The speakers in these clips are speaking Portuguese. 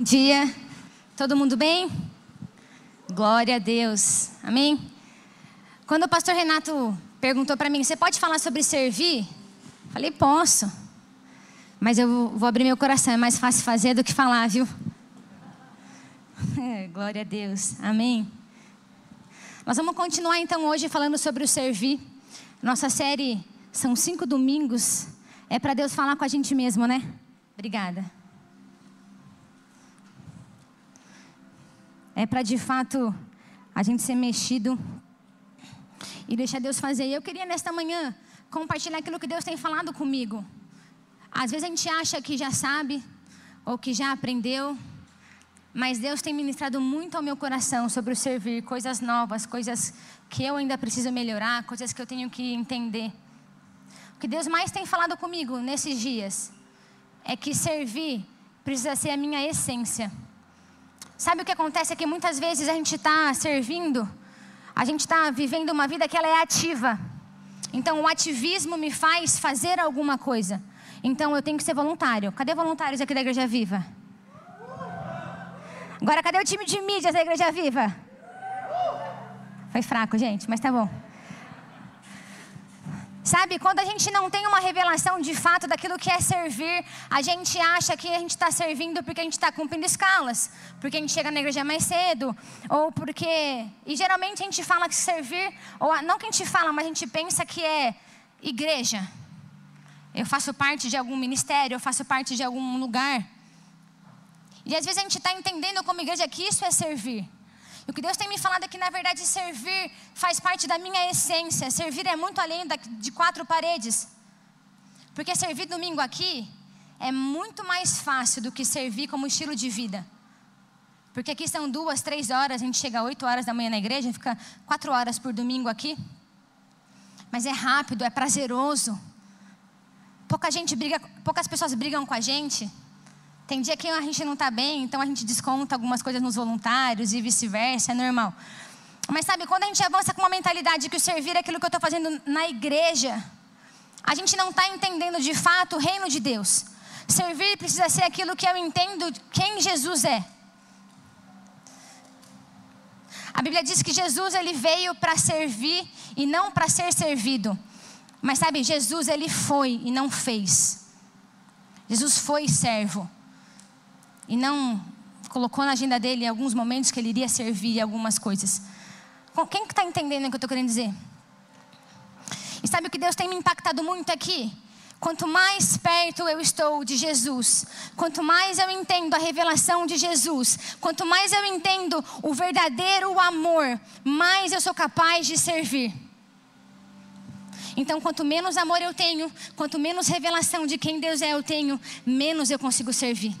dia. Todo mundo bem? Glória a Deus. Amém? Quando o pastor Renato perguntou para mim, você pode falar sobre servir? Falei, posso. Mas eu vou abrir meu coração, é mais fácil fazer do que falar, viu? É, glória a Deus. Amém. Nós vamos continuar então hoje falando sobre o servir. Nossa série são cinco domingos. É para Deus falar com a gente mesmo, né? Obrigada. É para de fato a gente ser mexido e deixar Deus fazer. E eu queria nesta manhã compartilhar aquilo que Deus tem falado comigo. Às vezes a gente acha que já sabe ou que já aprendeu, mas Deus tem ministrado muito ao meu coração sobre o servir, coisas novas, coisas que eu ainda preciso melhorar, coisas que eu tenho que entender. O que Deus mais tem falado comigo nesses dias é que servir precisa ser a minha essência. Sabe o que acontece é que muitas vezes a gente está servindo, a gente está vivendo uma vida que ela é ativa. Então o ativismo me faz fazer alguma coisa. Então eu tenho que ser voluntário. Cadê voluntários aqui da Igreja Viva? Agora cadê o time de mídias da Igreja Viva? Foi fraco, gente, mas tá bom. Sabe, quando a gente não tem uma revelação de fato daquilo que é servir, a gente acha que a gente está servindo porque a gente está cumprindo escalas, porque a gente chega na igreja mais cedo, ou porque. E geralmente a gente fala que servir, ou não que a gente fala, mas a gente pensa que é igreja. Eu faço parte de algum ministério, eu faço parte de algum lugar. E às vezes a gente está entendendo como igreja que isso é servir. O que Deus tem me falado é que, na verdade, servir faz parte da minha essência. Servir é muito além de quatro paredes. Porque servir domingo aqui é muito mais fácil do que servir como estilo de vida. Porque aqui são duas, três horas, a gente chega oito horas da manhã na igreja, fica quatro horas por domingo aqui. Mas é rápido, é prazeroso. Pouca gente briga, poucas pessoas brigam com a gente. Tem dia que a gente não está bem, então a gente desconta algumas coisas nos voluntários e vice-versa, é normal. Mas sabe, quando a gente avança com uma mentalidade que o servir é aquilo que eu estou fazendo na igreja, a gente não está entendendo de fato o reino de Deus. Servir precisa ser aquilo que eu entendo quem Jesus é. A Bíblia diz que Jesus ele veio para servir e não para ser servido. Mas sabe, Jesus ele foi e não fez. Jesus foi servo e não colocou na agenda dele em alguns momentos que ele iria servir algumas coisas. Quem está entendendo o que eu estou querendo dizer? E sabe o que Deus tem me impactado muito aqui? Quanto mais perto eu estou de Jesus, quanto mais eu entendo a revelação de Jesus, quanto mais eu entendo o verdadeiro amor, mais eu sou capaz de servir. Então, quanto menos amor eu tenho, quanto menos revelação de quem Deus é eu tenho, menos eu consigo servir.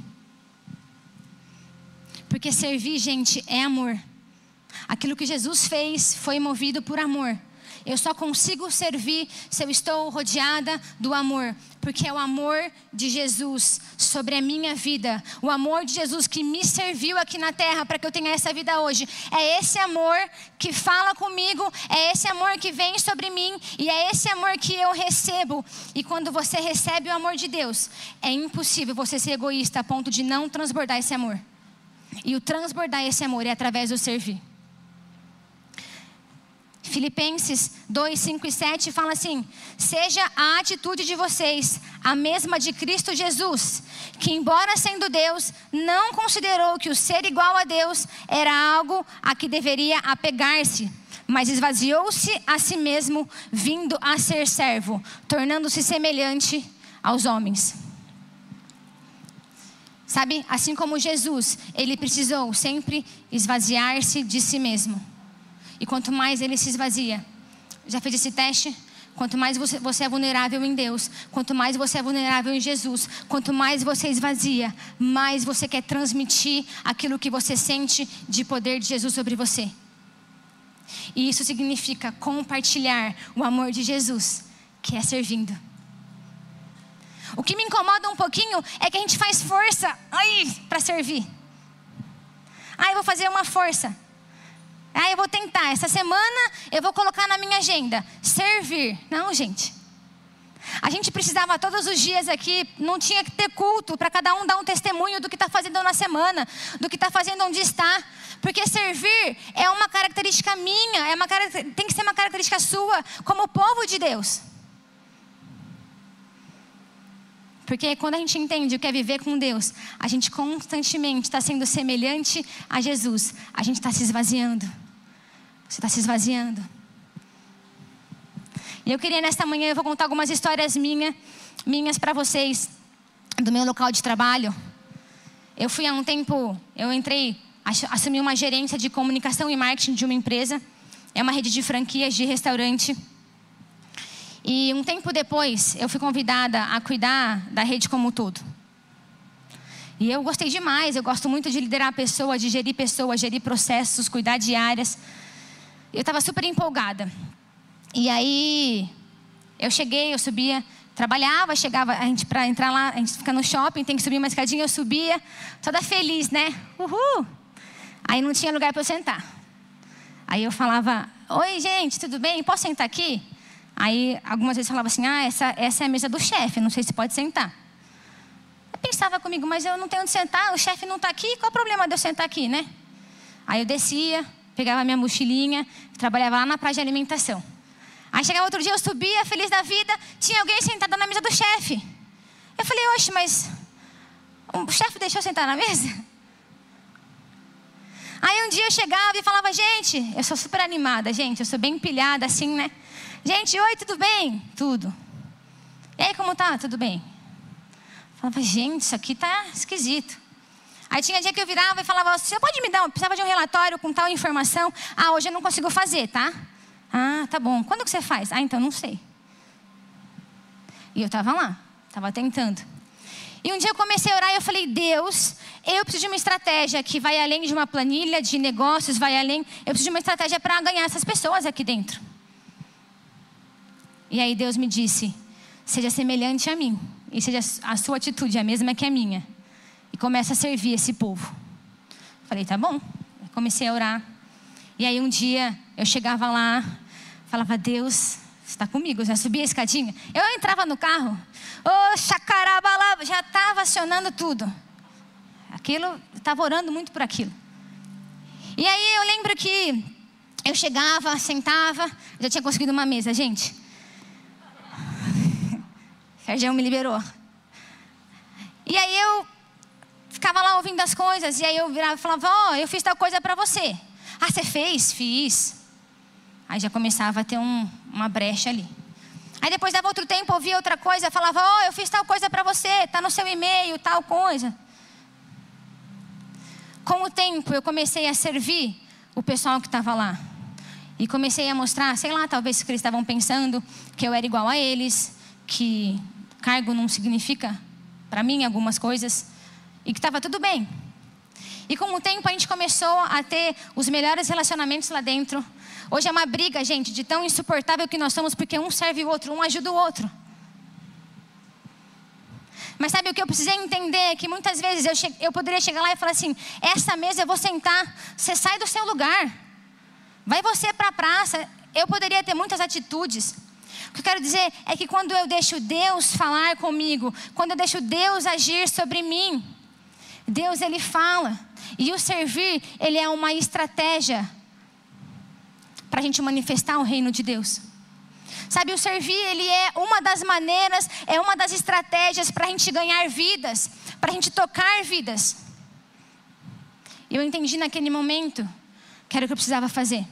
Porque servir, gente, é amor. Aquilo que Jesus fez foi movido por amor. Eu só consigo servir se eu estou rodeada do amor, porque é o amor de Jesus sobre a minha vida, o amor de Jesus que me serviu aqui na terra para que eu tenha essa vida hoje. É esse amor que fala comigo, é esse amor que vem sobre mim e é esse amor que eu recebo. E quando você recebe o amor de Deus, é impossível você ser egoísta a ponto de não transbordar esse amor. E o transbordar esse amor é através do servir. Filipenses 2, 5 e 7 fala assim: Seja a atitude de vocês a mesma de Cristo Jesus, que, embora sendo Deus, não considerou que o ser igual a Deus era algo a que deveria apegar-se, mas esvaziou-se a si mesmo, vindo a ser servo, tornando-se semelhante aos homens. Sabe, assim como Jesus, ele precisou sempre esvaziar-se de si mesmo. E quanto mais ele se esvazia, já fez esse teste? Quanto mais você, você, é vulnerável em Deus, quanto mais você é vulnerável em Jesus, quanto mais você esvazia, mais você quer transmitir aquilo que você sente de poder de Jesus sobre você. E isso significa compartilhar o amor de Jesus, que é servindo. O que me incomoda um pouquinho é que a gente faz força para servir. Ah, eu vou fazer uma força. Ah, eu vou tentar. Essa semana eu vou colocar na minha agenda servir. Não, gente. A gente precisava todos os dias aqui, não tinha que ter culto para cada um dar um testemunho do que está fazendo na semana, do que está fazendo onde está. Porque servir é uma característica minha, é uma, tem que ser uma característica sua, como povo de Deus. Porque quando a gente entende o que é viver com Deus, a gente constantemente está sendo semelhante a Jesus. A gente está se esvaziando. Você está se esvaziando. E eu queria nesta manhã, eu vou contar algumas histórias minha, minhas para vocês, do meu local de trabalho. Eu fui há um tempo, eu entrei, assumi uma gerência de comunicação e marketing de uma empresa. É uma rede de franquias de restaurante. E um tempo depois, eu fui convidada a cuidar da rede como um todo. E eu gostei demais, eu gosto muito de liderar pessoas, de gerir pessoas, gerir processos, cuidar de áreas. Eu estava super empolgada. E aí, eu cheguei, eu subia, trabalhava, chegava, a gente para entrar lá, a gente fica no shopping, tem que subir uma escadinha, eu subia, toda feliz, né? Uhul! Aí não tinha lugar para eu sentar. Aí eu falava: Oi, gente, tudo bem? Posso sentar aqui? Aí algumas vezes falava assim: Ah, essa, essa é a mesa do chefe, não sei se pode sentar. Eu pensava comigo, mas eu não tenho onde sentar, o chefe não está aqui, qual o problema de eu sentar aqui, né? Aí eu descia, pegava minha mochilinha, trabalhava lá na praia de alimentação. Aí chegava outro dia, eu subia, feliz da vida, tinha alguém sentado na mesa do chefe. Eu falei, oxe, mas o chefe deixou sentar na mesa? Aí um dia eu chegava e falava, gente, eu sou super animada, gente, eu sou bem empilhada assim, né? Gente, oi, tudo bem? Tudo. E aí, como tá? Tudo bem. Falava, gente, isso aqui tá esquisito. Aí tinha dia que eu virava e falava, você pode me dar, eu precisava de um relatório com tal informação? Ah, hoje eu não consigo fazer, tá? Ah, tá bom. Quando que você faz? Ah, então não sei. E eu estava lá, estava tentando. E um dia eu comecei a orar e eu falei, Deus, eu preciso de uma estratégia que vai além de uma planilha de negócios, vai além. Eu preciso de uma estratégia para ganhar essas pessoas aqui dentro. E aí Deus me disse: seja semelhante a mim, e seja a sua atitude a mesma que a minha. E comece a servir esse povo. Falei, tá bom. comecei a orar. E aí um dia eu chegava lá, falava, Deus, está comigo. Já subia a escadinha. Eu entrava no carro, ô oh, chacarabalaba, já estava acionando tudo. Aquilo, estava orando muito por aquilo. E aí eu lembro que eu chegava, sentava, já tinha conseguido uma mesa, gente. Sergião me liberou. E aí eu ficava lá ouvindo as coisas, e aí eu virava e falava, ó, oh, eu fiz tal coisa para você. Ah, você fez? Fiz. Aí já começava a ter um, uma brecha ali. Aí depois dava outro tempo, ouvia outra coisa, falava: Ó, oh, eu fiz tal coisa para você, tá no seu e-mail, tal coisa. Com o tempo, eu comecei a servir o pessoal que estava lá. E comecei a mostrar, sei lá, talvez que eles estavam pensando que eu era igual a eles, que cargo não significa para mim algumas coisas, e que estava tudo bem. E com o tempo a gente começou a ter os melhores relacionamentos lá dentro. Hoje é uma briga, gente, de tão insuportável que nós somos, porque um serve o outro, um ajuda o outro. Mas sabe o que eu precisei entender? É que muitas vezes eu, che eu poderia chegar lá e falar assim: essa mesa eu vou sentar, você sai do seu lugar, vai você para a praça. Eu poderia ter muitas atitudes. O que eu quero dizer é que quando eu deixo Deus falar comigo, quando eu deixo Deus agir sobre mim, Deus ele fala. E o servir, ele é uma estratégia para a gente manifestar o reino de Deus. Sabe, o servir, ele é uma das maneiras, é uma das estratégias para a gente ganhar vidas, para a gente tocar vidas. E eu entendi naquele momento que era o que eu precisava fazer.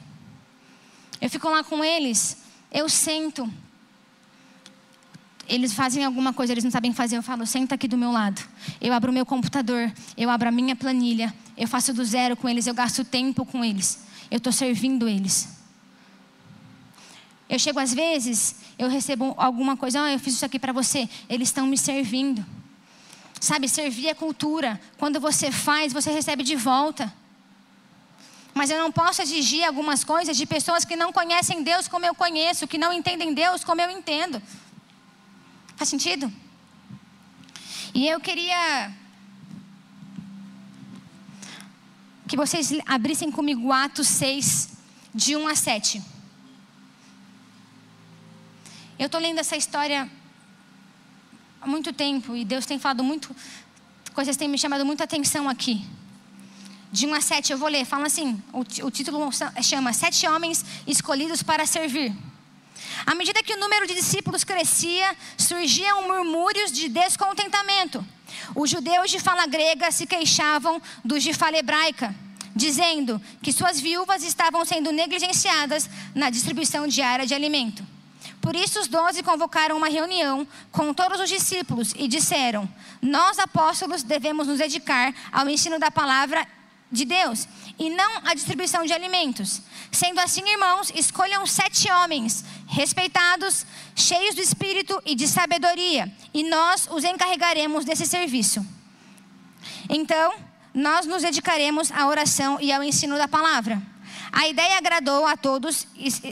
Eu fico lá com eles, eu sento, eles fazem alguma coisa, eles não sabem fazer, eu falo, senta aqui do meu lado. Eu abro o meu computador, eu abro a minha planilha, eu faço do zero com eles, eu gasto tempo com eles. Eu estou servindo eles. Eu chego às vezes, eu recebo alguma coisa, oh, eu fiz isso aqui para você. Eles estão me servindo. Sabe, servir é cultura. Quando você faz, você recebe de volta. Mas eu não posso exigir algumas coisas de pessoas que não conhecem Deus como eu conheço, que não entendem Deus como eu entendo. Faz sentido? E eu queria que vocês abrissem comigo Atos 6, de 1 a 7. Eu estou lendo essa história há muito tempo e Deus tem falado muito, coisas têm me chamado muita atenção aqui. De 1 a 7 eu vou ler, fala assim: o, o título chama Sete Homens Escolhidos para Servir. À medida que o número de discípulos crescia, surgiam murmúrios de descontentamento. Os judeus de fala grega se queixavam dos de fala hebraica, dizendo que suas viúvas estavam sendo negligenciadas na distribuição diária de alimento. Por isso, os doze convocaram uma reunião com todos os discípulos e disseram: Nós, apóstolos, devemos nos dedicar ao ensino da palavra de Deus e não à distribuição de alimentos. Sendo assim, irmãos, escolham sete homens respeitados, cheios do espírito e de sabedoria, e nós os encarregaremos desse serviço. Então, nós nos dedicaremos à oração e ao ensino da palavra. A ideia agradou a todos,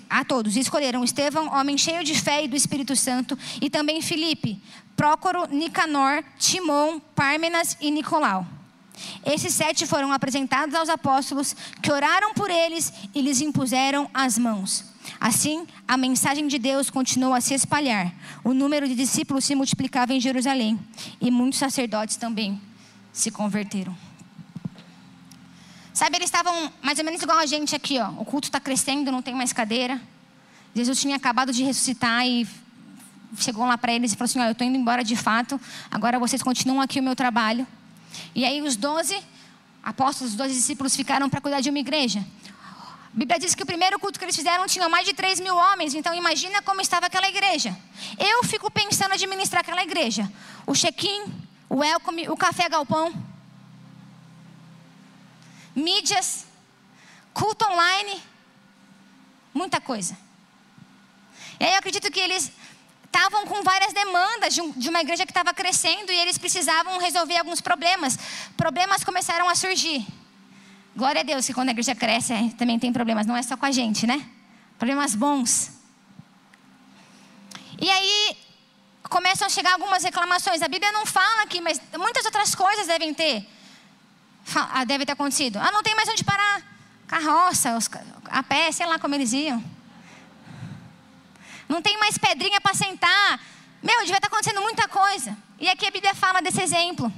a todos. Escolheram Estevão, homem cheio de fé e do Espírito Santo, e também Filipe, Prócoro, Nicanor, Timon, Pármenas e Nicolau. Esses sete foram apresentados aos apóstolos, que oraram por eles e lhes impuseram as mãos. Assim, a mensagem de Deus continuou a se espalhar. O número de discípulos se multiplicava em Jerusalém e muitos sacerdotes também se converteram. Sabe, eles estavam mais ou menos igual a gente aqui, ó. O culto está crescendo, não tem mais cadeira. Jesus tinha acabado de ressuscitar e chegou lá para eles e falou assim: ó, eu estou indo embora de fato. Agora vocês continuam aqui o meu trabalho. E aí os doze apóstolos, os doze discípulos ficaram para cuidar de uma igreja. A Bíblia diz que o primeiro culto que eles fizeram tinha mais de 3 mil homens, então imagina como estava aquela igreja. Eu fico pensando em administrar aquela igreja. O check-in, o welcome, o café galpão, mídias, culto online, muita coisa. E aí eu acredito que eles estavam com várias demandas de, um, de uma igreja que estava crescendo e eles precisavam resolver alguns problemas. Problemas começaram a surgir. Glória a Deus que quando a igreja cresce é, também tem problemas, não é só com a gente, né? Problemas bons. E aí começam a chegar algumas reclamações. A Bíblia não fala aqui, mas muitas outras coisas devem ter, ah, deve ter acontecido. Ah, não tem mais onde parar. Carroça, a pé, sei lá como eles iam. Não tem mais pedrinha para sentar. Meu, devia estar acontecendo muita coisa. E aqui a Bíblia fala desse exemplo.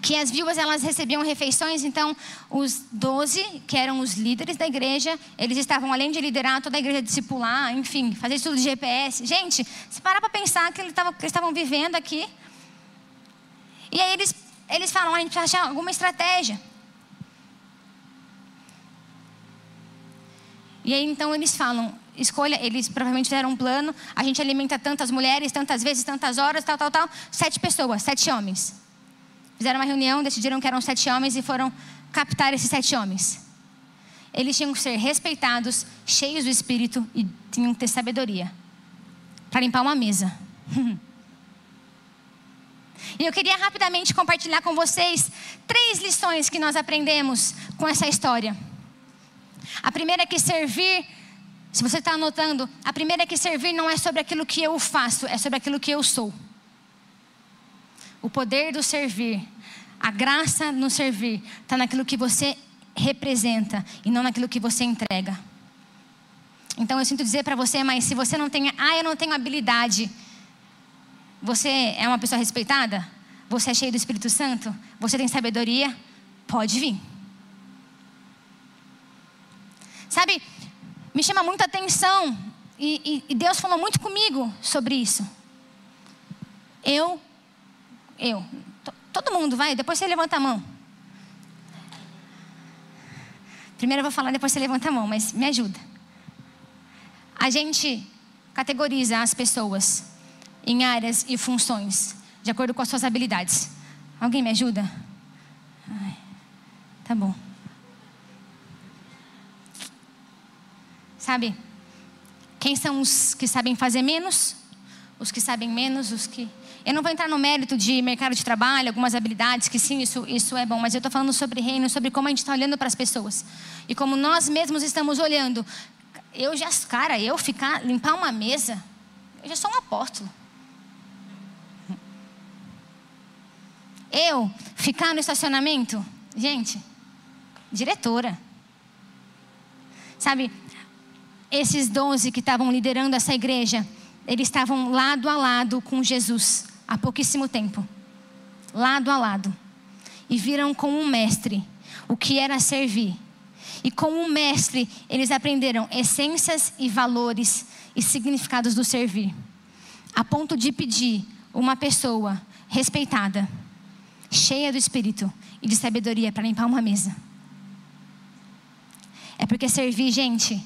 Que as viúvas elas recebiam refeições, então os doze, que eram os líderes da igreja, eles estavam além de liderar toda a igreja discipular, enfim, fazer estudo de GPS. Gente, se parar para pensar que eles estavam vivendo aqui. E aí eles, eles falam, a gente precisa achar alguma estratégia. E aí então eles falam, escolha, eles provavelmente fizeram um plano, a gente alimenta tantas mulheres, tantas vezes, tantas horas, tal, tal, tal. Sete pessoas, sete homens. Fizeram uma reunião, decidiram que eram sete homens e foram captar esses sete homens. Eles tinham que ser respeitados, cheios do espírito e tinham que ter sabedoria para limpar uma mesa. e eu queria rapidamente compartilhar com vocês três lições que nós aprendemos com essa história. A primeira é que servir se você está anotando, a primeira é que servir não é sobre aquilo que eu faço, é sobre aquilo que eu sou. O poder do servir, a graça no servir, está naquilo que você representa e não naquilo que você entrega. Então eu sinto dizer para você, mas se você não tem, ah, eu não tenho habilidade, você é uma pessoa respeitada? Você é cheio do Espírito Santo? Você tem sabedoria? Pode vir. Sabe, me chama muita atenção e, e, e Deus falou muito comigo sobre isso. Eu, eu, todo mundo vai, depois você levanta a mão. Primeiro eu vou falar, depois você levanta a mão, mas me ajuda. A gente categoriza as pessoas em áreas e funções, de acordo com as suas habilidades. Alguém me ajuda? Ai, tá bom. Sabe? Quem são os que sabem fazer menos? Os que sabem menos, os que. Eu não vou entrar no mérito de mercado de trabalho, algumas habilidades, que sim, isso, isso é bom, mas eu estou falando sobre reino, sobre como a gente está olhando para as pessoas. E como nós mesmos estamos olhando. Eu já, cara, eu ficar, limpar uma mesa, eu já sou um apóstolo. Eu ficar no estacionamento, gente, diretora. Sabe, esses doze que estavam liderando essa igreja, eles estavam lado a lado com Jesus, há pouquíssimo tempo, lado a lado, e viram com um mestre o que era servir. E com um mestre, eles aprenderam essências e valores e significados do servir, a ponto de pedir uma pessoa respeitada, cheia do espírito e de sabedoria para limpar uma mesa. É porque servir, gente,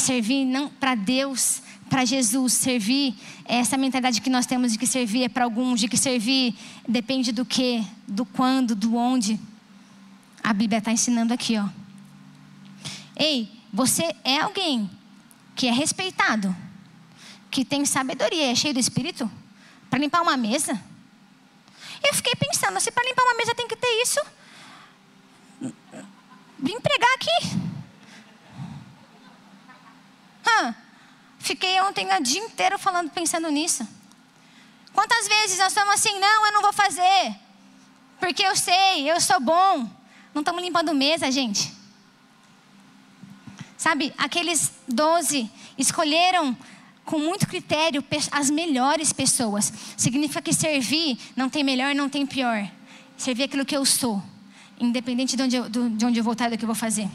servir não para Deus, para Jesus, servir é essa mentalidade que nós temos de que servir é para alguns, de que servir depende do que, do quando, do onde. A Bíblia está ensinando aqui, ó. Ei, você é alguém que é respeitado, que tem sabedoria, é cheio do Espírito, para limpar uma mesa? Eu fiquei pensando, se para limpar uma mesa tem que ter isso, vim pregar aqui. Fiquei ontem o dia inteiro falando, pensando nisso. Quantas vezes nós estamos assim, não, eu não vou fazer, porque eu sei, eu sou bom. Não estamos limpando mesa, gente. Sabe, aqueles doze escolheram com muito critério as melhores pessoas. Significa que servir não tem melhor, não tem pior. Servir aquilo que eu sou, independente de onde eu, de onde eu do que eu vou fazer.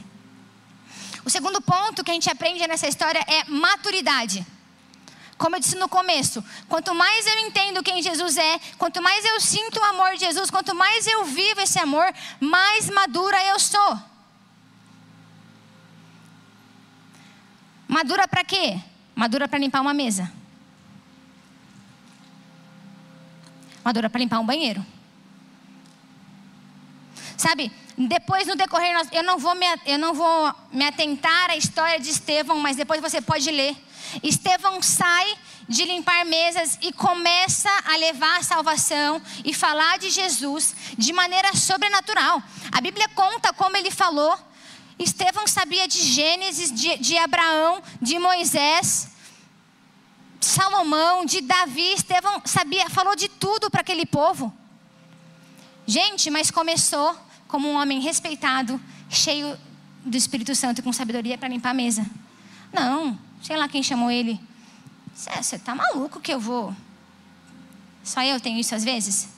O segundo ponto que a gente aprende nessa história é maturidade. Como eu disse no começo, quanto mais eu entendo quem Jesus é, quanto mais eu sinto o amor de Jesus, quanto mais eu vivo esse amor, mais madura eu sou. Madura para quê? Madura para limpar uma mesa. Madura para limpar um banheiro. Sabe, depois no decorrer, eu não, vou me, eu não vou me atentar à história de Estevão, mas depois você pode ler. Estevão sai de limpar mesas e começa a levar a salvação e falar de Jesus de maneira sobrenatural. A Bíblia conta como ele falou Estevão sabia de Gênesis, de, de Abraão, de Moisés, Salomão, de Davi. Estevão sabia, falou de tudo para aquele povo. Gente, mas começou como um homem respeitado, cheio do Espírito Santo e com sabedoria para limpar a mesa. Não, sei lá quem chamou ele. Você está maluco que eu vou? Só eu tenho isso às vezes?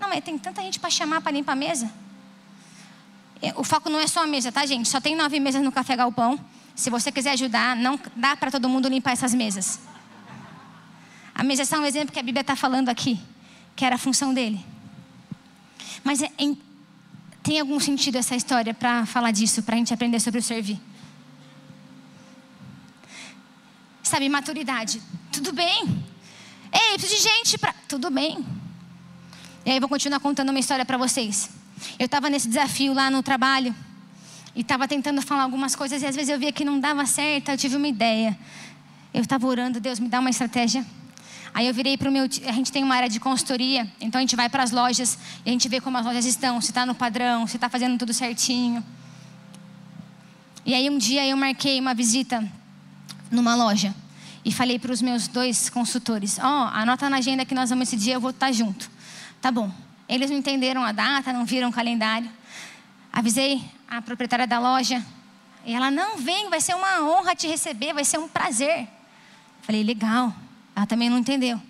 Não, mas tem tanta gente para chamar para limpar a mesa. É, o foco não é só a mesa, tá, gente? Só tem nove mesas no Café Galpão. Se você quiser ajudar, não dá para todo mundo limpar essas mesas. A mesa é só um exemplo que a Bíblia está falando aqui, que era a função dele. Mas é, em, tem algum sentido essa história para falar disso, para a gente aprender sobre o servir? Sabe, maturidade. Tudo bem. Ei, preciso de gente para. Tudo bem. E aí, vou continuar contando uma história para vocês. Eu estava nesse desafio lá no trabalho e estava tentando falar algumas coisas e às vezes eu via que não dava certo. Eu tive uma ideia. Eu estava orando, Deus me dá uma estratégia. Aí eu virei para o meu. A gente tem uma área de consultoria, então a gente vai para as lojas e a gente vê como as lojas estão, se está no padrão, se está fazendo tudo certinho. E aí um dia eu marquei uma visita numa loja e falei para os meus dois consultores: Ó, oh, anota na agenda que nós vamos esse dia, eu vou estar tá junto. Tá bom. Eles não entenderam a data, não viram o calendário. Avisei a proprietária da loja. E ela, não, vem, vai ser uma honra te receber, vai ser um prazer. Falei, legal. Ela também não entendeu.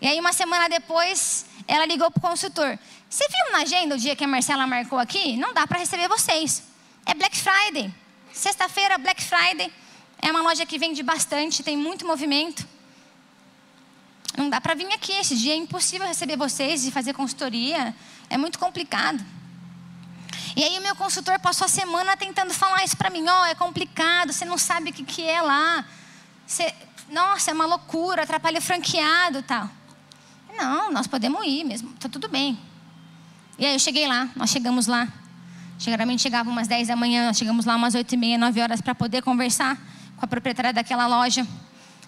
E aí, uma semana depois, ela ligou para o consultor. Você viu na agenda o dia que a Marcela marcou aqui? Não dá para receber vocês. É Black Friday. Sexta-feira, Black Friday. É uma loja que vende bastante, tem muito movimento. Não dá para vir aqui, esse dia é impossível receber vocês e fazer consultoria, é muito complicado. E aí o meu consultor passou a semana tentando falar isso para mim, ó, oh, é complicado, você não sabe o que, que é lá. Você, nossa, é uma loucura, atrapalha o franqueado tal. Não, nós podemos ir mesmo, tá tudo bem. E aí eu cheguei lá, nós chegamos lá. Geralmente chegava umas 10 da manhã, nós chegamos lá umas 8 e meia, 9 horas para poder conversar com a proprietária daquela loja.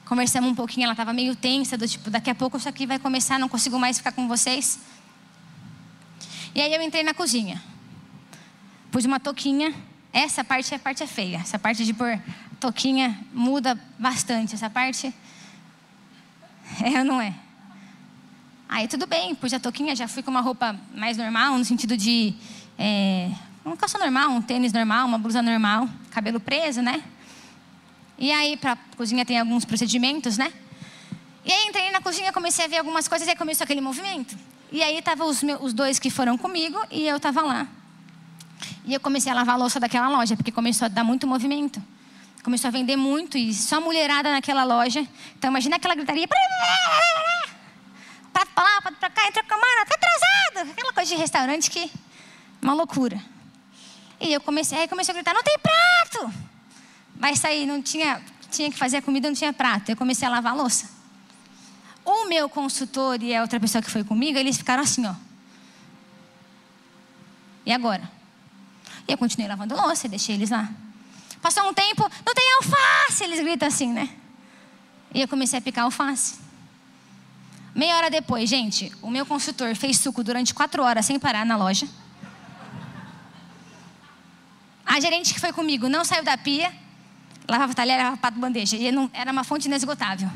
Conversamos um pouquinho, ela estava meio tensa, do tipo, daqui a pouco isso aqui vai começar, não consigo mais ficar com vocês. E aí eu entrei na cozinha. Pus uma toquinha. Essa parte, a parte é feia. Essa parte de pôr toquinha muda bastante. Essa parte é ou não é? Aí tudo bem, pus a toquinha, já fui com uma roupa mais normal, no sentido de é, uma calça normal, um tênis normal, uma blusa normal, cabelo preso, né? E aí, para cozinha tem alguns procedimentos, né? E aí entrei na cozinha, comecei a ver algumas coisas e aí começou aquele movimento. E aí estavam os, os dois que foram comigo e eu estava lá. E eu comecei a lavar a louça daquela loja, porque começou a dar muito movimento. Começou a vender muito e só mulherada naquela loja. Então imagina aquela gritaria. Prato pra lá, prato pra cá, entra com a mano, tá atrasado. Aquela coisa de restaurante que. Uma loucura. E eu comecei, aí comecei a gritar, não tem prato! Vai sair, não tinha, tinha que fazer a comida, não tinha prato. Eu comecei a lavar a louça. O meu consultor e a outra pessoa que foi comigo, eles ficaram assim, ó. E agora? E eu continuei lavando louça deixei eles lá. Passou um tempo, não tem alface, eles gritam assim, né? E eu comecei a picar alface. Meia hora depois, gente, o meu consultor fez suco durante quatro horas sem parar na loja. A gerente que foi comigo não saiu da pia, lavava talher, lavava pato bandeja. E não, era uma fonte inesgotável.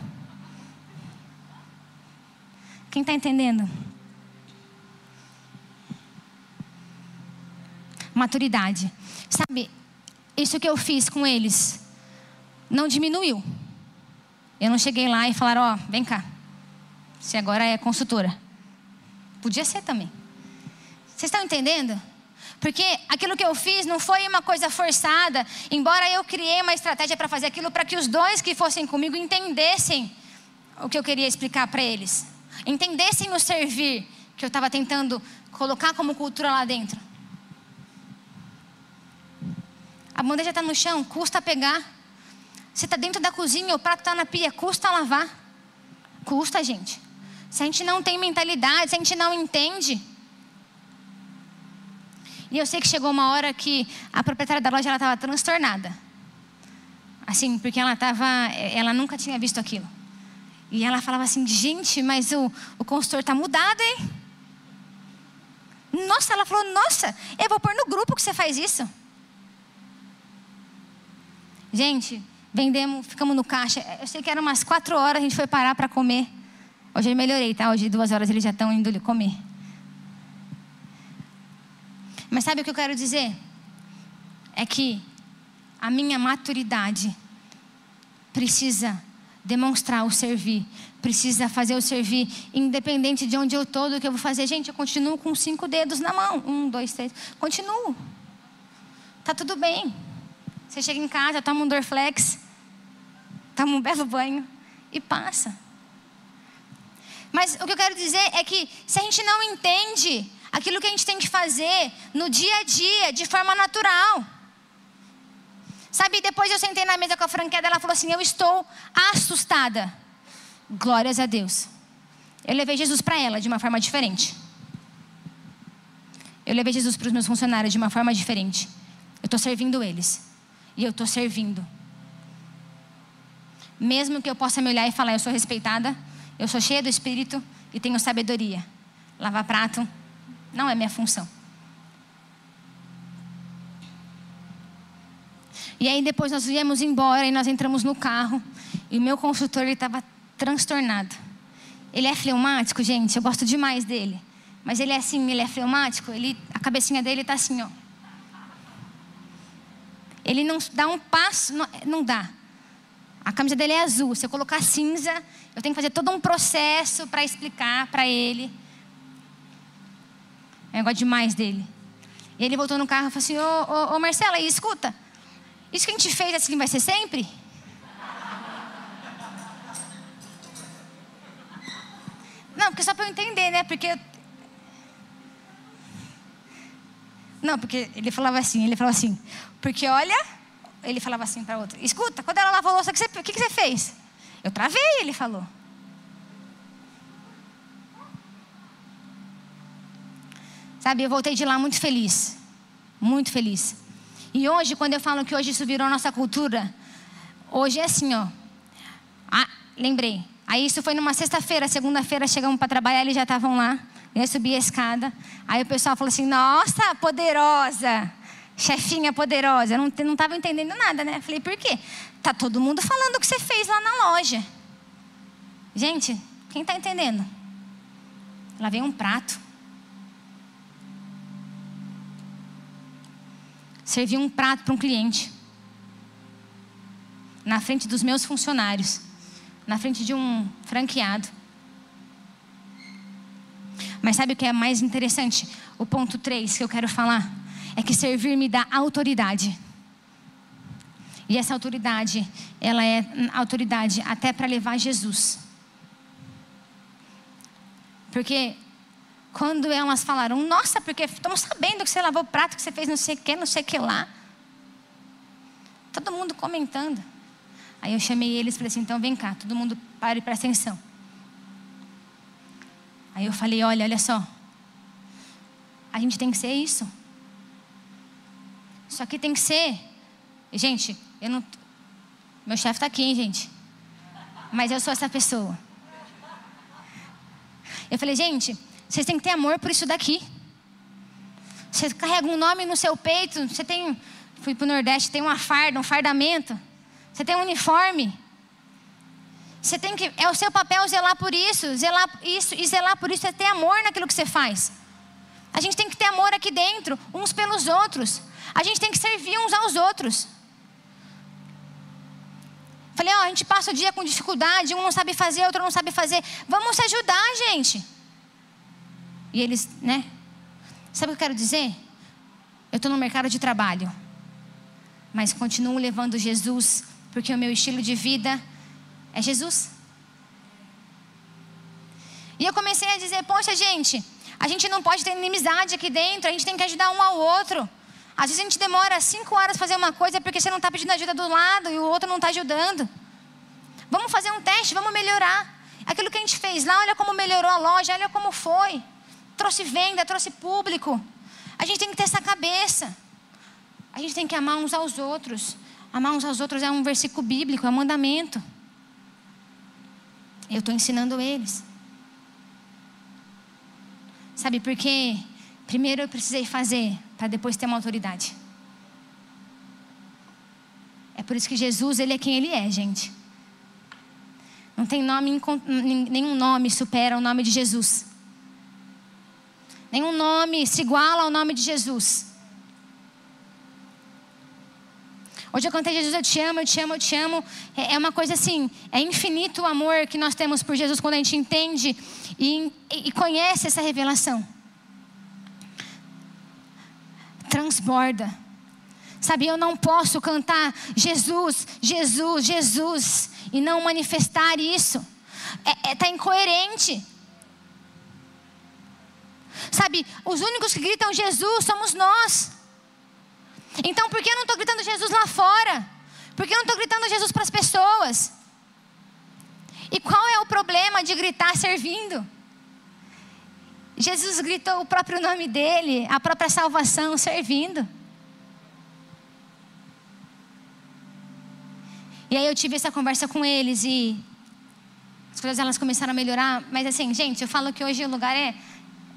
Quem está entendendo? Maturidade. Sabe, isso que eu fiz com eles não diminuiu. Eu não cheguei lá e falaram: Ó, oh, vem cá. Você agora é consultora. Podia ser também. Vocês estão entendendo? Porque aquilo que eu fiz não foi uma coisa forçada, embora eu criei uma estratégia para fazer aquilo para que os dois que fossem comigo entendessem o que eu queria explicar para eles. Entendessem o servir que eu estava tentando colocar como cultura lá dentro. A bandeja está no chão, custa pegar. Você está dentro da cozinha, o prato está na pia, custa lavar. Custa, gente. Se a gente não tem mentalidade, se a gente não entende. E eu sei que chegou uma hora que a proprietária da loja estava transtornada. Assim, porque ela estava, ela nunca tinha visto aquilo. E ela falava assim, gente, mas o, o consultor está mudado, hein? Nossa, ela falou, nossa, eu vou pôr no grupo que você faz isso. Gente, vendemos, ficamos no caixa. Eu sei que eram umas quatro horas, a gente foi parar para comer. Hoje eu melhorei, tá? Hoje duas horas eles já estão indo comer. Mas sabe o que eu quero dizer? É que a minha maturidade precisa demonstrar o servir, precisa fazer o servir, independente de onde eu estou, do que eu vou fazer. Gente, eu continuo com cinco dedos na mão. Um, dois, três. Continuo. Tá tudo bem. Você chega em casa, toma um Dorflex, toma um belo banho e passa. Mas o que eu quero dizer é que se a gente não entende aquilo que a gente tem que fazer no dia a dia, de forma natural. Sabe, depois eu sentei na mesa com a franqueada, ela falou assim: Eu estou assustada. Glórias a Deus. Eu levei Jesus para ela de uma forma diferente. Eu levei Jesus para os meus funcionários de uma forma diferente. Eu estou servindo eles. E eu estou servindo. Mesmo que eu possa me olhar e falar, eu sou respeitada, eu sou cheia do Espírito e tenho sabedoria. Lavar prato não é minha função. E aí depois nós viemos embora e nós entramos no carro. E o meu consultor ele estava transtornado. Ele é fleumático, gente, eu gosto demais dele. Mas ele é assim, ele é fleumático, ele, a cabecinha dele está assim, ó. Ele não dá um passo, não, não dá. A camisa dele é azul. Se eu colocar cinza, eu tenho que fazer todo um processo para explicar para ele. Eu gosto demais dele. E ele voltou no carro e falou assim: Ô, ô, ô Marcela, escuta, isso que a gente fez assim vai ser sempre? Não, porque só para eu entender, né? Porque. Não, porque ele falava assim, ele falava assim, porque olha, ele falava assim para outra, escuta, quando ela lavou a louça, o que, você, que, você fez? Eu travei, ele falou. Sabe, eu voltei de lá muito feliz. Muito feliz. E hoje, quando eu falo que hoje isso virou nossa cultura, hoje é assim, ó. Ah, lembrei. Aí isso foi numa sexta-feira, segunda-feira chegamos para trabalhar, eles já estavam lá. Eu subi a escada. Aí o pessoal falou assim: Nossa, poderosa, chefinha poderosa. Eu não estava entendendo nada, né? Falei: Por quê? Tá todo mundo falando o que você fez lá na loja. Gente, quem está entendendo? Lá vem um prato. servi um prato para um cliente. Na frente dos meus funcionários. na frente de um franqueado. Mas sabe o que é mais interessante? O ponto 3 que eu quero falar é que servir me dá autoridade. E essa autoridade, ela é autoridade até para levar Jesus. Porque quando elas falaram, nossa, porque estamos sabendo que você lavou o prato, que você fez não sei o que, não sei o que lá. Todo mundo comentando. Aí eu chamei eles e falei assim, então vem cá, todo mundo pare e atenção. Aí eu falei, olha, olha só. A gente tem que ser isso. Isso aqui tem que ser. Gente, eu não. Meu chefe está aqui, hein, gente. Mas eu sou essa pessoa. Eu falei, gente, vocês têm que ter amor por isso daqui. Você carrega um nome no seu peito, você tem. Fui para o Nordeste, tem uma farda, um fardamento. Você tem um uniforme. Você tem que. É o seu papel zelar por isso. Zelar isso e zelar por isso é ter amor naquilo que você faz. A gente tem que ter amor aqui dentro, uns pelos outros. A gente tem que servir uns aos outros. Falei, ó, a gente passa o dia com dificuldade, um não sabe fazer, outro não sabe fazer. Vamos se ajudar, gente. E eles, né? Sabe o que eu quero dizer? Eu estou no mercado de trabalho, mas continuo levando Jesus, porque o meu estilo de vida é Jesus. E eu comecei a dizer: Poxa, gente, a gente não pode ter inimizade aqui dentro, a gente tem que ajudar um ao outro. Às vezes a gente demora cinco horas fazer uma coisa porque você não está pedindo ajuda do lado e o outro não está ajudando. Vamos fazer um teste, vamos melhorar. Aquilo que a gente fez lá, olha como melhorou a loja, olha como foi. Trouxe venda, trouxe público. A gente tem que ter essa cabeça. A gente tem que amar uns aos outros. Amar uns aos outros é um versículo bíblico, é um mandamento. Eu estou ensinando eles. Sabe por quê? Primeiro eu precisei fazer para depois ter uma autoridade. É por isso que Jesus, ele é quem ele é, gente. Não tem nome, nenhum nome supera o nome de Jesus. Nenhum nome se iguala ao nome de Jesus. Hoje eu cantei Jesus, eu te amo, eu te amo, eu te amo. É, é uma coisa assim, é infinito o amor que nós temos por Jesus quando a gente entende e, e conhece essa revelação. Transborda. Sabe, eu não posso cantar Jesus, Jesus, Jesus e não manifestar isso. É, é, tá incoerente. Sabe, os únicos que gritam Jesus somos nós. Então, por que eu não estou gritando Jesus lá fora? Por que eu não estou gritando Jesus para as pessoas? E qual é o problema de gritar servindo? Jesus gritou o próprio nome dele, a própria salvação, servindo. E aí eu tive essa conversa com eles e as coisas elas começaram a melhorar. Mas assim, gente, eu falo que hoje o lugar é,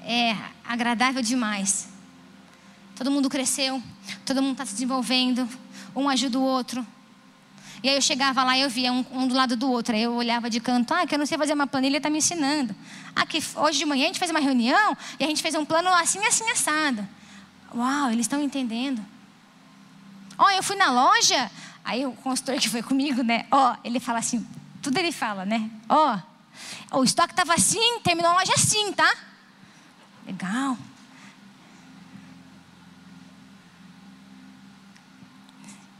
é agradável demais. Todo mundo cresceu, todo mundo está se desenvolvendo, um ajuda o outro. E aí eu chegava lá e eu via um, um, do lado do outro. Aí eu olhava de canto, ah, que eu não sei fazer uma planilha, está me ensinando. Ah, que hoje de manhã a gente fez uma reunião e a gente fez um plano assim, assim, assado. Uau, eles estão entendendo. Ó, oh, eu fui na loja, aí o consultor que foi comigo, né? Ó, oh, ele fala assim, tudo ele fala, né? Ó, oh, o estoque estava assim, terminou a loja assim, tá? Legal.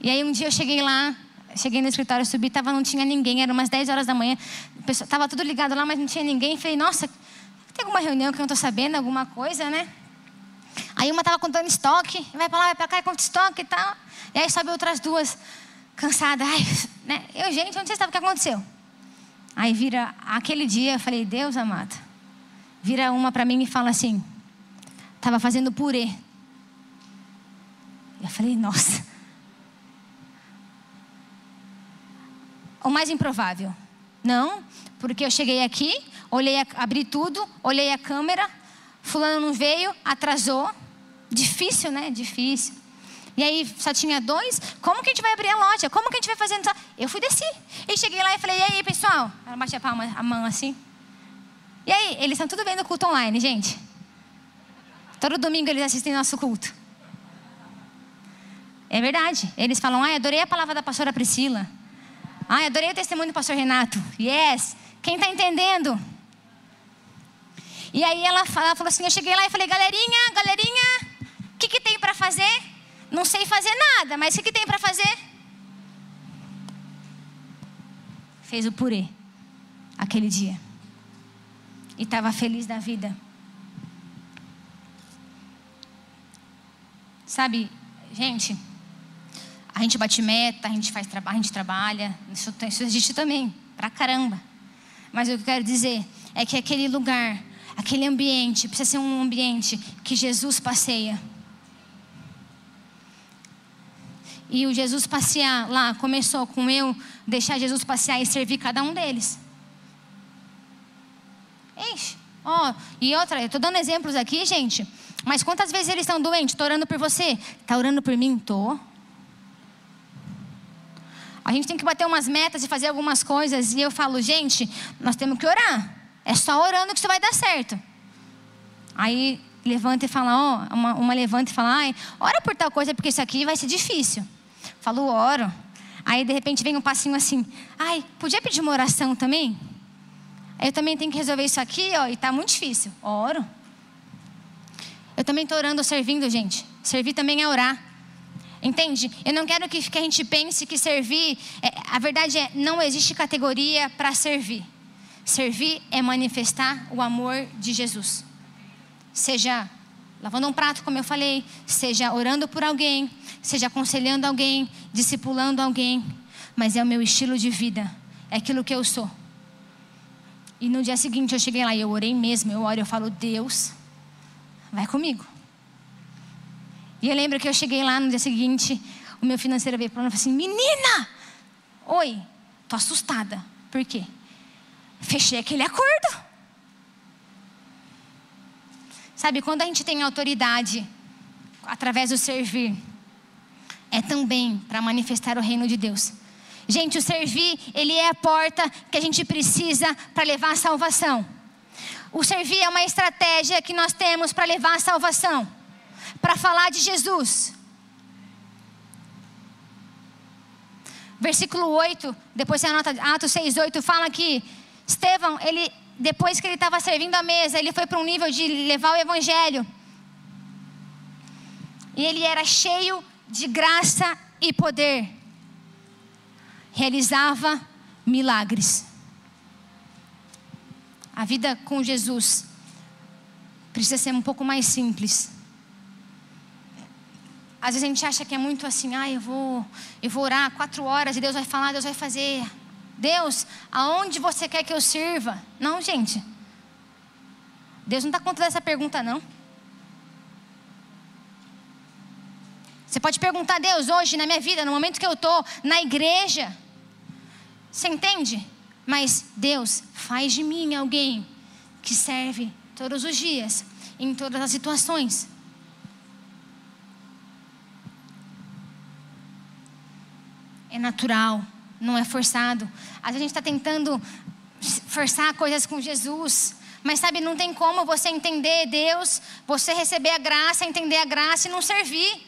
E aí um dia eu cheguei lá, cheguei no escritório, subi, tava, não tinha ninguém, era umas 10 horas da manhã, estava tudo ligado lá, mas não tinha ninguém. Falei, nossa, tem alguma reunião que eu não estou sabendo, alguma coisa, né? Aí uma tava contando estoque, vai para lá, vai para cá, conta estoque e tal. E aí sobe outras duas, cansadas. Ai, né? Eu, gente, onde você estava? O que aconteceu? Aí vira, aquele dia, eu falei, Deus amado. Vira uma para mim e fala assim, estava fazendo purê. Eu falei, nossa. O mais improvável? Não, porque eu cheguei aqui, olhei, a, abri tudo, olhei a câmera, fulano não veio, atrasou. Difícil, né? Difícil. E aí só tinha dois. Como que a gente vai abrir a loja? Como que a gente vai fazer? Eu fui descer. E cheguei lá e falei, e aí, pessoal? Ela bate a palma, a mão assim. E aí, eles estão tudo vendo o culto online, gente. Todo domingo eles assistem nosso culto. É verdade. Eles falam, ai, adorei a palavra da pastora Priscila. Ai, adorei o testemunho do pastor Renato. Yes. Quem está entendendo? E aí ela, ela, falou assim: eu cheguei lá e falei, galerinha, galerinha, o que, que tem para fazer? Não sei fazer nada, mas o que, que tem para fazer? Fez o purê aquele dia. E estava feliz da vida. Sabe, gente, a gente bate meta, a gente faz trabalho, a gente trabalha, isso, isso existe também, pra caramba. Mas o que eu quero dizer é que aquele lugar, aquele ambiente, precisa ser um ambiente que Jesus passeia. E o Jesus passear lá começou com eu deixar Jesus passear e servir cada um deles. Ixi, ó, oh, e outra, eu estou dando exemplos aqui, gente. Mas quantas vezes eles estão doentes? Estou orando por você. Está orando por mim? Estou. A gente tem que bater umas metas e fazer algumas coisas. E eu falo, gente, nós temos que orar. É só orando que isso vai dar certo. Aí levanta e fala, ó, uma, uma levanta e fala, ai, ora por tal coisa, porque isso aqui vai ser difícil. Falo, oro. Aí de repente vem um passinho assim, ai, podia pedir uma oração também? Eu também tenho que resolver isso aqui, ó, e está muito difícil. Oro. Eu também estou orando, servindo, gente. Servir também é orar. Entende? Eu não quero que, a gente pense que servir. É, a verdade é, não existe categoria para servir. Servir é manifestar o amor de Jesus. Seja lavando um prato, como eu falei, seja orando por alguém, seja aconselhando alguém, discipulando alguém, mas é o meu estilo de vida, é aquilo que eu sou. E no dia seguinte eu cheguei lá e eu orei mesmo, eu oro, eu falo, Deus, vai comigo. E eu lembro que eu cheguei lá no dia seguinte, o meu financeiro veio para mim e falou assim: Menina! Oi, tô assustada. Por quê? Fechei aquele acordo. Sabe, quando a gente tem autoridade através do servir, é também para manifestar o reino de Deus. Gente, o servir, ele é a porta que a gente precisa para levar a salvação. O servir é uma estratégia que nós temos para levar a salvação para falar de Jesus. Versículo 8, depois você anota Atos 6, 8, fala que Estevão, ele, depois que ele estava servindo a mesa, ele foi para um nível de levar o evangelho. E ele era cheio de graça e poder. Realizava milagres. A vida com Jesus precisa ser um pouco mais simples. Às vezes a gente acha que é muito assim, ah, eu vou, eu vou orar quatro horas e Deus vai falar, Deus vai fazer. Deus, aonde você quer que eu sirva? Não, gente. Deus não está contra essa pergunta, não. Você pode perguntar a Deus hoje na minha vida, no momento que eu estou na igreja. Você entende? Mas Deus, faz de mim alguém que serve todos os dias, em todas as situações. É natural, não é forçado. Às vezes a gente está tentando forçar coisas com Jesus. Mas sabe, não tem como você entender Deus, você receber a graça, entender a graça e não servir.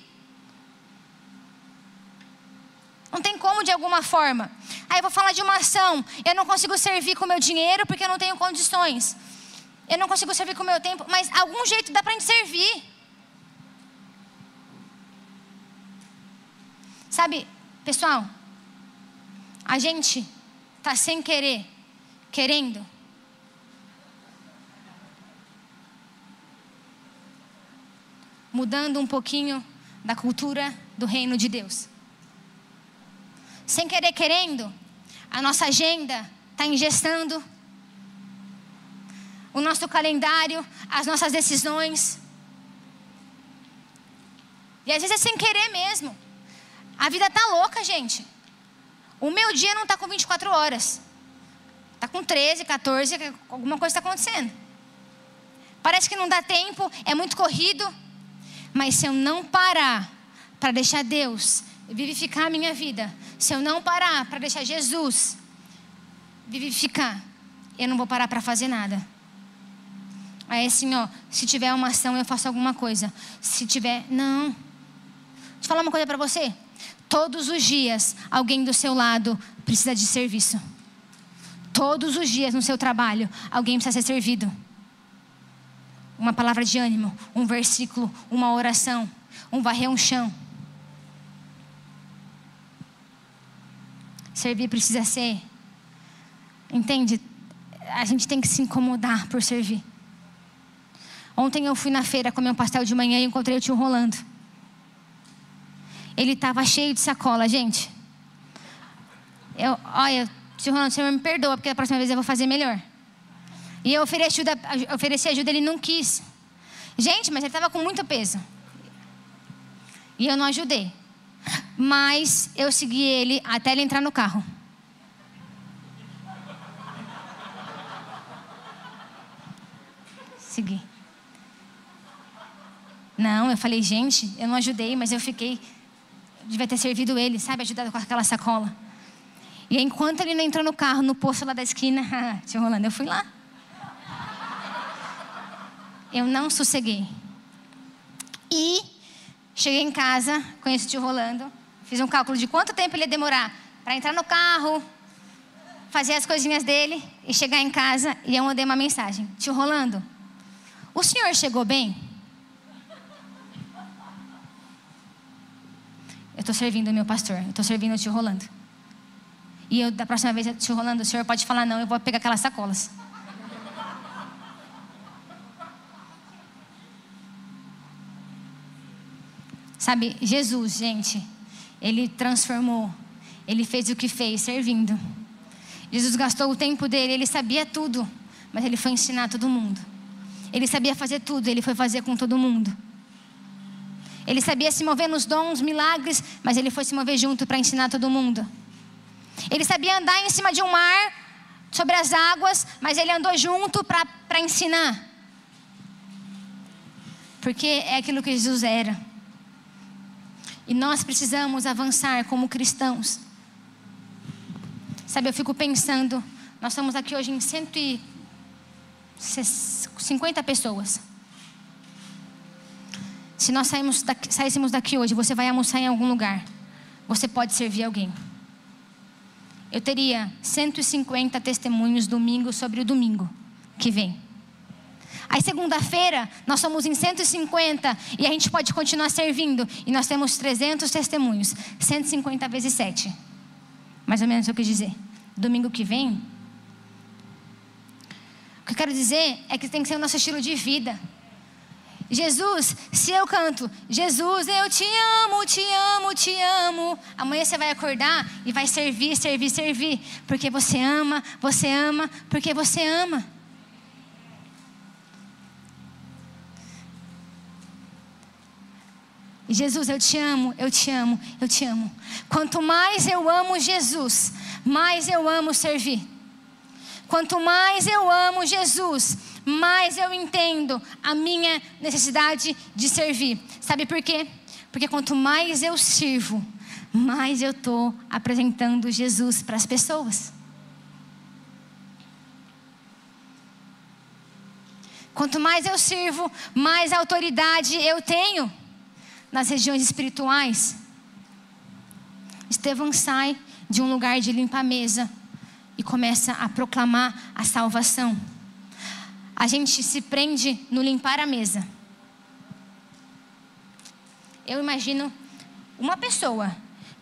Não tem como de alguma forma. Aí eu vou falar de uma ação. Eu não consigo servir com o meu dinheiro porque eu não tenho condições. Eu não consigo servir com o meu tempo, mas algum jeito dá para a gente servir. Sabe, Pessoal, a gente está sem querer, querendo. Mudando um pouquinho da cultura do reino de Deus. Sem querer, querendo, a nossa agenda está ingestando o nosso calendário, as nossas decisões. E às vezes é sem querer mesmo. A vida tá louca, gente. O meu dia não tá com 24 horas. Tá com 13, 14, alguma coisa está acontecendo. Parece que não dá tempo, é muito corrido. Mas se eu não parar para deixar Deus vivificar a minha vida, se eu não parar para deixar Jesus vivificar, eu não vou parar para fazer nada. Aí assim, ó, se tiver uma ação, eu faço alguma coisa. Se tiver, não. Deixa eu falar uma coisa para você. Todos os dias, alguém do seu lado precisa de serviço. Todos os dias no seu trabalho, alguém precisa ser servido. Uma palavra de ânimo, um versículo, uma oração, um varrer um chão. Servir precisa ser. Entende? A gente tem que se incomodar por servir. Ontem eu fui na feira comer um pastel de manhã e encontrei o tio Rolando. Ele estava cheio de sacola, gente. Eu, olha, tio Rolando, o senhor me perdoa, porque a próxima vez eu vou fazer melhor. E eu ofereci ajuda, ofereci ajuda ele não quis. Gente, mas ele estava com muito peso. E eu não ajudei. Mas eu segui ele até ele entrar no carro. Segui. Não, eu falei, gente, eu não ajudei, mas eu fiquei. Devia ter servido ele, sabe? Ajudado com aquela sacola. E enquanto ele não entrou no carro, no posto lá da esquina, tio Rolando, eu fui lá. Eu não sosseguei. E cheguei em casa, conheci o tio Rolando, fiz um cálculo de quanto tempo ele ia demorar para entrar no carro, fazer as coisinhas dele e chegar em casa. E eu mandei uma mensagem: Tio Rolando, o senhor chegou bem? Eu estou servindo o meu pastor, eu estou servindo o tio Rolando. E eu, da próxima vez, tio Rolando, o senhor pode falar não, eu vou pegar aquelas sacolas. Sabe, Jesus, gente, ele transformou, ele fez o que fez, servindo. Jesus gastou o tempo dele, ele sabia tudo, mas ele foi ensinar todo mundo. Ele sabia fazer tudo, ele foi fazer com todo mundo. Ele sabia se mover nos dons, milagres, mas ele foi se mover junto para ensinar todo mundo. Ele sabia andar em cima de um mar, sobre as águas, mas ele andou junto para ensinar. Porque é aquilo que Jesus era. E nós precisamos avançar como cristãos. Sabe, eu fico pensando, nós estamos aqui hoje em 150 pessoas. Se nós daqui, saíssemos daqui hoje, você vai almoçar em algum lugar. Você pode servir alguém. Eu teria 150 testemunhos domingo sobre o domingo que vem. Aí segunda-feira nós somos em 150 e a gente pode continuar servindo e nós temos 300 testemunhos, 150 vezes 7. Mais ou menos é o que eu quis dizer. Domingo que vem, o que eu quero dizer é que tem que ser o nosso estilo de vida. Jesus, se eu canto, Jesus, eu te amo, te amo, te amo. Amanhã você vai acordar e vai servir, servir, servir. Porque você ama, você ama, porque você ama. Jesus, eu te amo, eu te amo, eu te amo. Quanto mais eu amo Jesus, mais eu amo servir. Quanto mais eu amo Jesus, mais eu entendo a minha necessidade de servir. Sabe por quê? Porque quanto mais eu sirvo, mais eu estou apresentando Jesus para as pessoas. Quanto mais eu sirvo, mais autoridade eu tenho nas regiões espirituais. Estevão sai de um lugar de limpar a mesa e começa a proclamar a salvação. A gente se prende no limpar a mesa. Eu imagino uma pessoa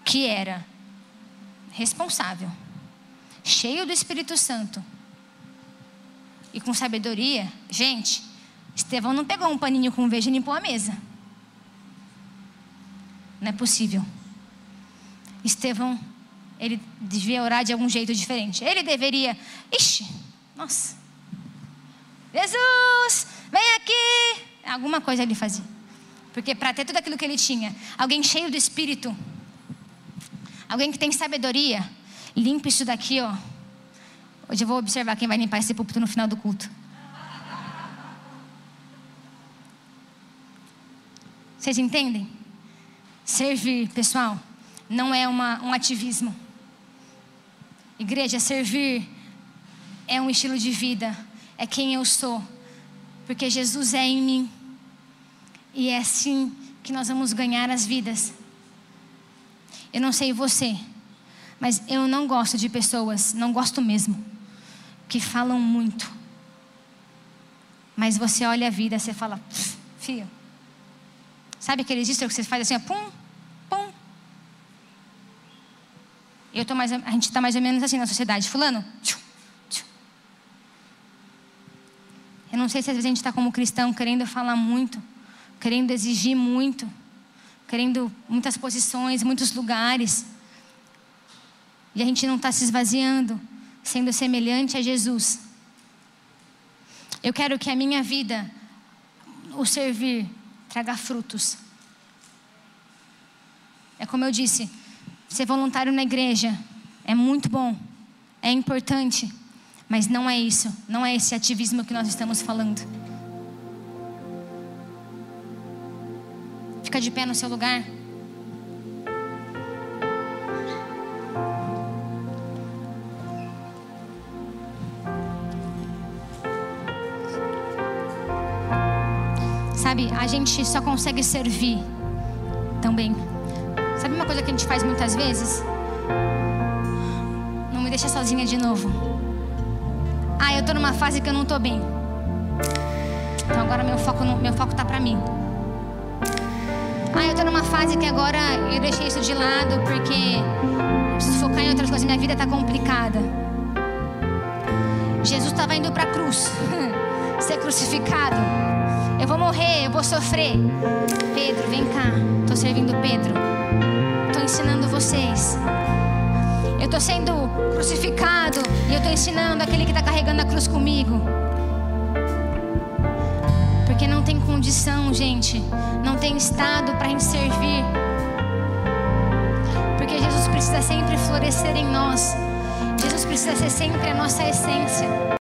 que era responsável, cheio do Espírito Santo e com sabedoria. Gente, Estevão não pegou um paninho com veja e limpou a mesa. Não é possível. Estevão, ele devia orar de algum jeito diferente. Ele deveria. Ixi, nossa. Jesus, vem aqui. Alguma coisa ele fazia. Porque para ter tudo aquilo que ele tinha, alguém cheio do espírito, alguém que tem sabedoria, limpa isso daqui, ó. Hoje eu vou observar quem vai limpar esse púlpito no final do culto. Vocês entendem? Servir, pessoal, não é uma, um ativismo. Igreja, servir é um estilo de vida, é quem eu sou, porque Jesus é em mim, e é assim que nós vamos ganhar as vidas. Eu não sei você, Mas eu não gosto de pessoas, não gosto mesmo, que falam muito. Mas você olha a vida, você fala, fio. Sabe aqueles registros que você faz assim, ó, pum, pum. Eu tô mais, a gente está mais ou menos assim na sociedade. Fulano, tchum. Eu não sei se às vezes a gente está como cristão querendo falar muito, querendo exigir muito, querendo muitas posições, muitos lugares. E a gente não está se esvaziando, sendo semelhante a Jesus. Eu quero que a minha vida, o servir, traga frutos. É como eu disse, ser voluntário na igreja é muito bom, é importante, mas não é isso, não é esse ativismo que nós estamos falando. Fica de pé no seu lugar. Sabe, a gente só consegue servir também. Sabe uma coisa que a gente faz muitas vezes? Não me deixa sozinha de novo. Ah, eu tô numa fase que eu não tô bem. Então agora meu foco, meu foco tá para mim. Ah, eu tô numa fase que agora eu deixei isso de lado porque preciso focar em outras coisas. Minha vida tá complicada. Jesus estava indo para a cruz, ser crucificado. Eu vou morrer, eu vou sofrer. Pedro, vem cá. Estou servindo Pedro. Estou ensinando vocês. Eu estou sendo crucificado e eu estou ensinando aquele que está carregando a cruz comigo. Porque não tem condição, gente. Não tem estado para servir. Porque Jesus precisa sempre florescer em nós. Jesus precisa ser sempre a nossa essência.